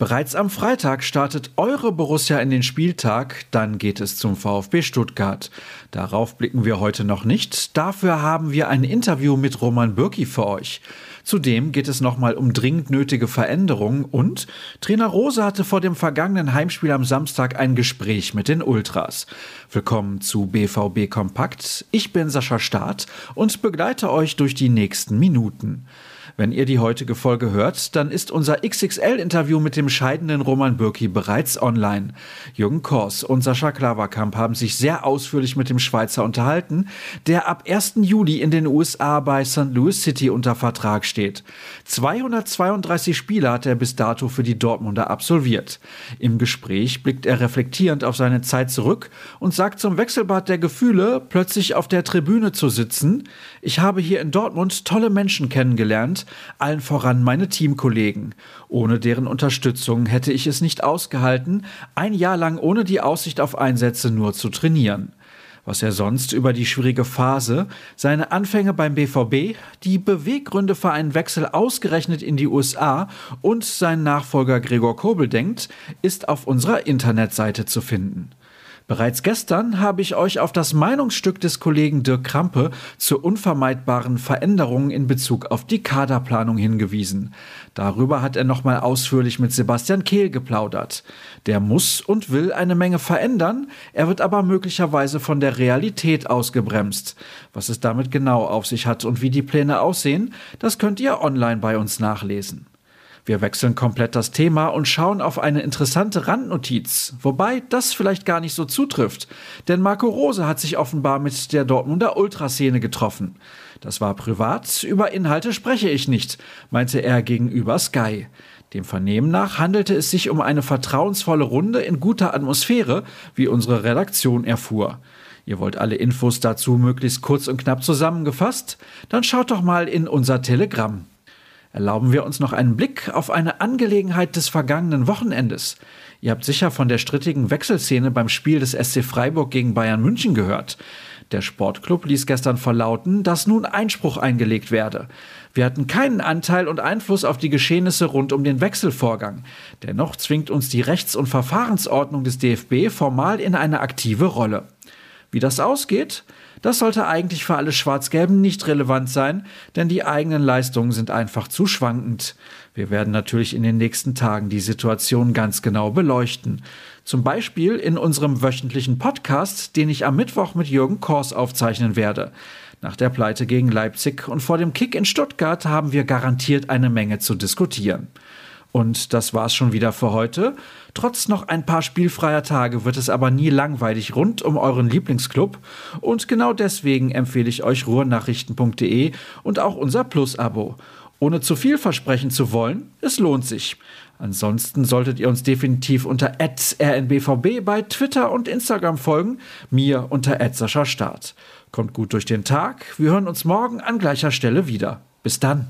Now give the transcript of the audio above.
Bereits am Freitag startet eure Borussia in den Spieltag, dann geht es zum VfB Stuttgart. Darauf blicken wir heute noch nicht, dafür haben wir ein Interview mit Roman Bürki für euch. Zudem geht es nochmal um dringend nötige Veränderungen und Trainer Rose hatte vor dem vergangenen Heimspiel am Samstag ein Gespräch mit den Ultras. Willkommen zu BVB Kompakt. Ich bin Sascha Staat und begleite euch durch die nächsten Minuten. Wenn ihr die heutige Folge hört, dann ist unser XXL-Interview mit dem scheidenden Roman Bürki bereits online. Jürgen Kors und Sascha Klaverkamp haben sich sehr ausführlich mit dem Schweizer unterhalten, der ab 1. Juli in den USA bei St. Louis City unter Vertrag steht. 232 Spiele hat er bis dato für die Dortmunder absolviert. Im Gespräch blickt er reflektierend auf seine Zeit zurück und sagt zum Wechselbad der Gefühle, plötzlich auf der Tribüne zu sitzen. Ich habe hier in Dortmund tolle Menschen kennengelernt, allen voran meine Teamkollegen. Ohne deren Unterstützung hätte ich es nicht ausgehalten, ein Jahr lang ohne die Aussicht auf Einsätze nur zu trainieren was er sonst über die schwierige Phase, seine Anfänge beim BVB, die Beweggründe für einen Wechsel ausgerechnet in die USA und seinen Nachfolger Gregor Kobel denkt, ist auf unserer Internetseite zu finden. Bereits gestern habe ich euch auf das Meinungsstück des Kollegen Dirk Krampe zur unvermeidbaren Veränderung in Bezug auf die Kaderplanung hingewiesen. Darüber hat er nochmal ausführlich mit Sebastian Kehl geplaudert. Der muss und will eine Menge verändern, er wird aber möglicherweise von der Realität ausgebremst. Was es damit genau auf sich hat und wie die Pläne aussehen, das könnt ihr online bei uns nachlesen. Wir wechseln komplett das Thema und schauen auf eine interessante Randnotiz, wobei das vielleicht gar nicht so zutrifft, denn Marco Rose hat sich offenbar mit der Dortmunder Ultraszene getroffen. Das war privat, über Inhalte spreche ich nicht, meinte er gegenüber Sky. Dem Vernehmen nach handelte es sich um eine vertrauensvolle Runde in guter Atmosphäre, wie unsere Redaktion erfuhr. Ihr wollt alle Infos dazu möglichst kurz und knapp zusammengefasst? Dann schaut doch mal in unser Telegramm. Erlauben wir uns noch einen Blick auf eine Angelegenheit des vergangenen Wochenendes. Ihr habt sicher von der strittigen Wechselszene beim Spiel des SC Freiburg gegen Bayern München gehört. Der Sportclub ließ gestern verlauten, dass nun Einspruch eingelegt werde. Wir hatten keinen Anteil und Einfluss auf die Geschehnisse rund um den Wechselvorgang. Dennoch zwingt uns die Rechts- und Verfahrensordnung des DFB formal in eine aktive Rolle. Wie das ausgeht, das sollte eigentlich für alle Schwarz-Gelben nicht relevant sein, denn die eigenen Leistungen sind einfach zu schwankend. Wir werden natürlich in den nächsten Tagen die Situation ganz genau beleuchten. Zum Beispiel in unserem wöchentlichen Podcast, den ich am Mittwoch mit Jürgen Kors aufzeichnen werde. Nach der Pleite gegen Leipzig und vor dem Kick in Stuttgart haben wir garantiert eine Menge zu diskutieren. Und das war's schon wieder für heute. Trotz noch ein paar spielfreier Tage wird es aber nie langweilig rund um euren Lieblingsclub. Und genau deswegen empfehle ich euch ruhrnachrichten.de und auch unser Plus-Abo. Ohne zu viel versprechen zu wollen, es lohnt sich. Ansonsten solltet ihr uns definitiv unter rnbvb bei Twitter und Instagram folgen, mir unter Start. Kommt gut durch den Tag, wir hören uns morgen an gleicher Stelle wieder. Bis dann.